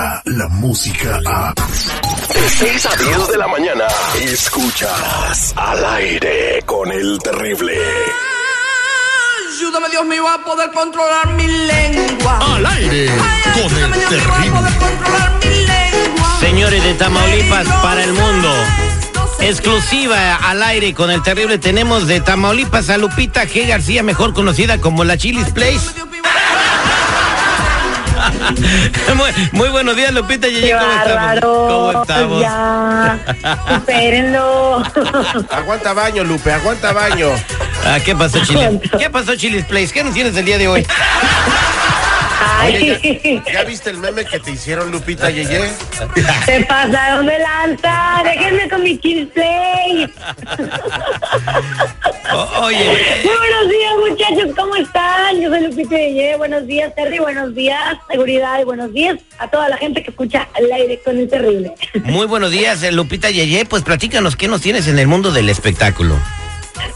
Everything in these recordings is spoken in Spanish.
llega la música a... De 6 a 10 de la mañana, escuchas al aire con el terrible. Ayúdame, Dios mío, a poder controlar mi lengua. Al aire Ay, con el Dios mío, a terrible. poder controlar mi lengua. Señores de Tamaulipas para el mundo. Exclusiva al aire con el terrible. Tenemos de Tamaulipas a Lupita G. García, mejor conocida como la Chilis Place. muy, muy buenos días, Lupita. Yeye, ¡Qué ¿Cómo estamos? ¿Cómo estamos? Ya, supérenlo. Aguanta baño, Lupe, aguanta baño. Ah, ¿Qué pasó, Chilis? ¿Qué pasó, Chilis Place? ¿Qué nos tienes el día de hoy? Oye, ¿ya, ya viste el meme que te hicieron, Lupita Yeye? se pasaron de lanza. Déjenme con mi chisplay. O- oye, Muy buenos días, muchachos. ¿Cómo están? Yo soy Lupita Yeye. Buenos días, Terry. Buenos días, seguridad. Y buenos días a toda la gente que escucha al aire con el terrible. muy buenos días, eh, Lupita Yeye. Pues platícanos, ¿qué nos tienes en el mundo del espectáculo?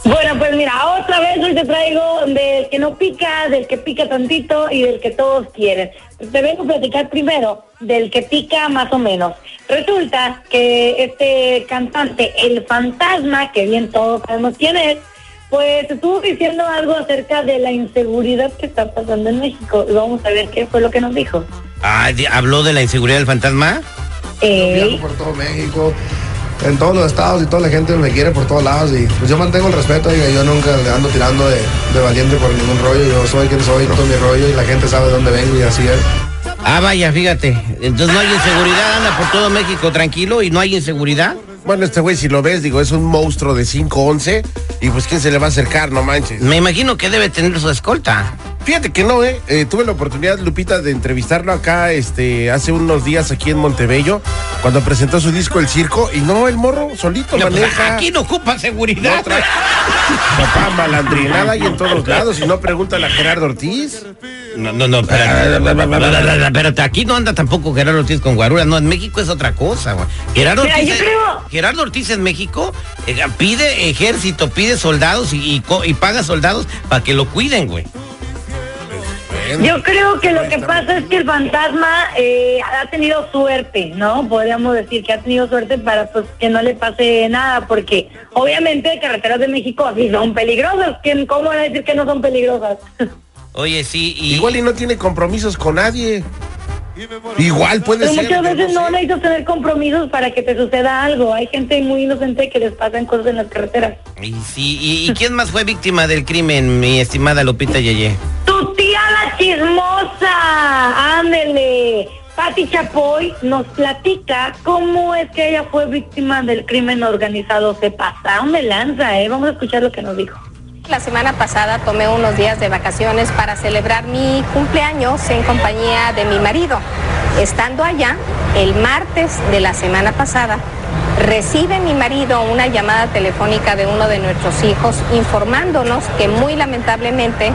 Bueno, pues mira, otra vez hoy te traigo del que no pica, del que pica tantito y del que todos quieren. Te vengo a platicar primero del que pica más o menos. Resulta que este cantante, el fantasma, que bien todos sabemos quién es, pues estuvo diciendo algo acerca de la inseguridad que está pasando en México. Y vamos a ver qué fue lo que nos dijo. Ah, ¿habló de la inseguridad del fantasma? Eh, Viajo por todo México, en todos los estados y toda la gente me quiere por todos lados y pues yo mantengo el respeto, oiga, yo nunca le ando tirando de, de valiente por ningún rollo, yo soy quien soy, todo mi rollo y la gente sabe de dónde vengo y así es. Ah, vaya, fíjate. Entonces no hay inseguridad, anda por todo México tranquilo y no hay inseguridad. Bueno, este güey, si lo ves, digo, es un monstruo de 5'11 y pues ¿quién se le va a acercar? No manches. Me imagino que debe tener su escolta. Fíjate que no, ¿eh? Eh, Tuve la oportunidad, Lupita, de entrevistarlo acá este, hace unos días aquí en Montebello, cuando presentó su disco El Circo, y no, el morro solito No, pues, maneja. aquí no ocupa seguridad. No trae. Papá, malandrinada y en todos lados, y no pregúntale a Gerardo Ortiz. No, no, no, espérate. Espérate, aquí no anda tampoco Gerardo Ortiz con guarura. No, en México es otra cosa, güey. Gerardo Mira, Ortiz, creo- Gerardo Ortiz en México eh, pide ejército, pide soldados y, y y paga soldados para que lo cuiden, güey. Yo creo que lo que pasa es que el fantasma eh, ha tenido suerte, ¿no? Podríamos decir que ha tenido suerte para pues que no le pase nada, porque obviamente carreteras de México sí son peligrosas. ¿Quién- ¿Cómo van a decir que no son peligrosas? Oye, sí, y... Igual y no tiene compromisos con nadie. Igual puede Pero ser. muchas veces no sé. necesitas tener compromisos para que te suceda algo. Hay gente muy inocente que les pasan cosas en las carreteras. Y sí, y, y quién más fue víctima del crimen, mi estimada Lupita Yeye? ¡Tu tía la chismosa! ¡Ándele! Pati Chapoy nos platica cómo es que ella fue víctima del crimen organizado. Se pasaron de lanza, ¿eh? Vamos a escuchar lo que nos dijo. La semana pasada tomé unos días de vacaciones para celebrar mi cumpleaños en compañía de mi marido. Estando allá, el martes de la semana pasada, recibe mi marido una llamada telefónica de uno de nuestros hijos informándonos que muy lamentablemente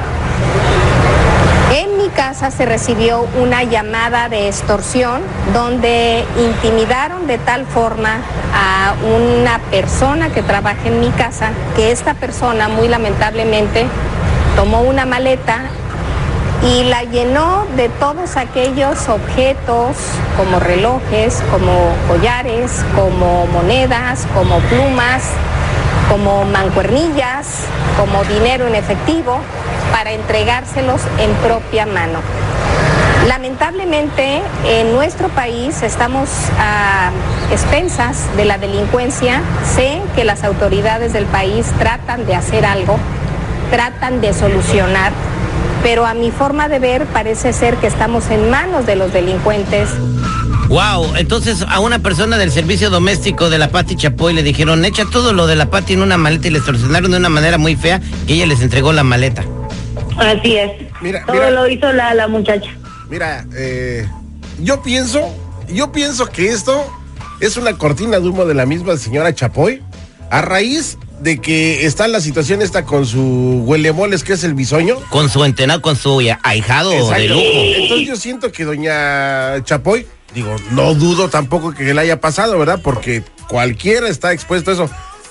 en mi casa se recibió una llamada de extorsión donde intimidaron de tal forma a una persona que trabaja en mi casa que esta persona muy lamentablemente tomó una maleta y la llenó de todos aquellos objetos como relojes, como collares, como monedas, como plumas, como mancuernillas, como dinero en efectivo, para entregárselos en propia mano. Lamentablemente, en nuestro país estamos a expensas de la delincuencia. Sé que las autoridades del país tratan de hacer algo, tratan de solucionar, pero a mi forma de ver parece ser que estamos en manos de los delincuentes. Wow, entonces a una persona del servicio doméstico de la Pati Chapoy le dijeron, echa todo lo de la Pati en una maleta y le extorsionaron de una manera muy fea que ella les entregó la maleta. Así es. Mira, Todo mira. lo hizo la, la muchacha. Mira, eh, yo pienso, yo pienso que esto es una cortina de humo de la misma señora Chapoy a raíz de que está la situación esta con su huelemoles que es el bisoño. Con su entenado, con su ahijado de lujo. Entonces yo siento que doña Chapoy, digo, no dudo tampoco que le haya pasado, ¿verdad? Porque cualquiera está expuesto a eso.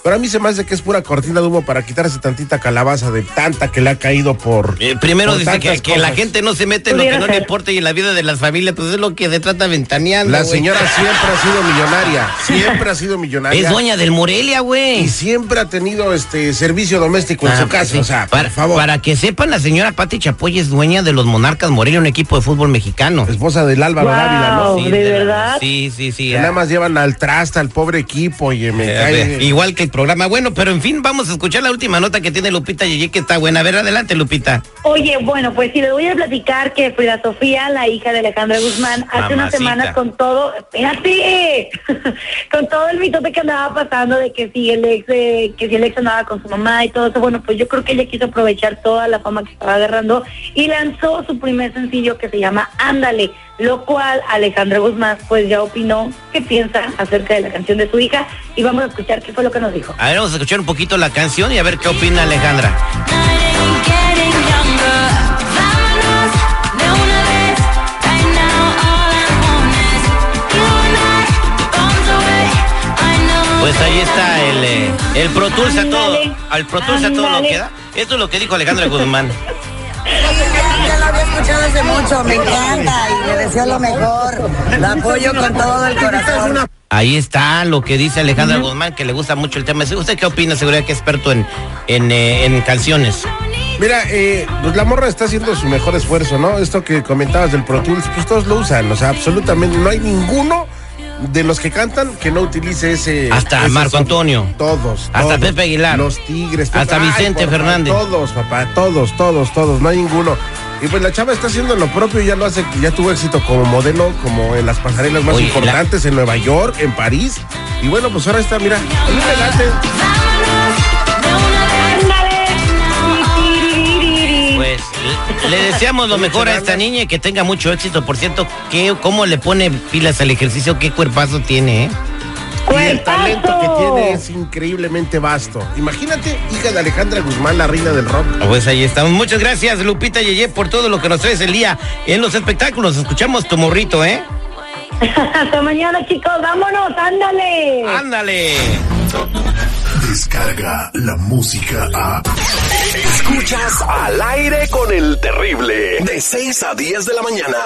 Pero a mí se me hace que es pura cortina de humo para quitarse tantita calabaza de tanta que le ha caído por. Eh, primero por dice que, la gente no se mete en lo que no le importa y en la vida de las familias, pues es lo que se trata ventaneando. La señora siempre ha sido millonaria. Siempre ha sido millonaria. Es dueña del Morelia, güey. Y siempre ha tenido este servicio doméstico en Ah, su casa. sí. O sea, para, por favor. para que sepan, la señora Pati Chapoy es dueña de los Monarcas Morelia, un equipo de fútbol mexicano. Esposa del Álvaro Wow. Dávila, ¿no? ¿de la- verdad? Sí, sí, sí. Que ah. nada más llevan al traste al pobre equipo, oye, me Eh, cae- Igual que el programa. Bueno, pero en fin, vamos a escuchar la última nota que tiene Lupita Yeye, que está buena. A ver, adelante, Lupita. Oye, bueno, pues sí, les voy a platicar que Frida Sofía, la hija de Alejandra Guzmán, hace unas semanas con todo, espérate, con todo el mitote que andaba pasando de que si el ex, eh, que si el ex andaba con su mamá y todo eso, bueno, pues yo creo que ella quiso aprovechar toda la fama que estaba agarrando y lanzó su primer sencillo que se llama Ándale, lo cual Alejandra Guzmán pues ya opinó qué piensa acerca de la canción de su hija y vamos a escuchar qué fue lo que nos dijo. A ver, vamos a escuchar un poquito la canción y a ver qué opina Alejandra. Pues ahí está el, eh, el Pro Tools a todo, al Pro Tools a todo lo que da. Esto es lo que dijo Alejandra Guzmán. Escuchado hace mucho, me encanta y le deseo lo mejor. La apoyo con todo el corazón. Ahí está lo que dice Alejandra Guzmán, que le gusta mucho el tema. ¿Usted qué opina? Seguridad que es experto en, en, eh, en canciones. Mira, eh, pues la morra está haciendo su mejor esfuerzo, ¿no? Esto que comentabas del Pro Tools, pues todos lo usan, o sea, absolutamente no hay ninguno de los que cantan que no utilice ese. Hasta ese Marco. Antonio. Todos. Hasta todos. Pepe Aguilar. Los Tigres. Hasta Vicente Fernández. Todos, papá, todos, todos, todos, no hay ninguno. Y pues la chava está haciendo lo propio y ya lo hace, ya tuvo éxito como modelo, como en las pasarelas más Oye, importantes en Nueva York, en París. Y bueno, pues ahora está, mira, me late. Pues le- deseamos lo mejor a esta niña y que tenga mucho éxito. Por cierto, ¿qué, ¿cómo le pone pilas al ejercicio? ¿Qué cuerpazo tiene, eh? Y el talento que tiene es increíblemente vasto. Imagínate, hija de Alejandra Guzmán, la reina del rock. Pues ahí estamos. Muchas gracias, Lupita Yeye, por todo lo que nos traes el día en los espectáculos. Escuchamos tu morrito, ¿eh? Hasta mañana, chicos, vámonos, ándale. Ándale. Descarga la música a. Escuchas al aire con el terrible. De 6 a 10 de la mañana.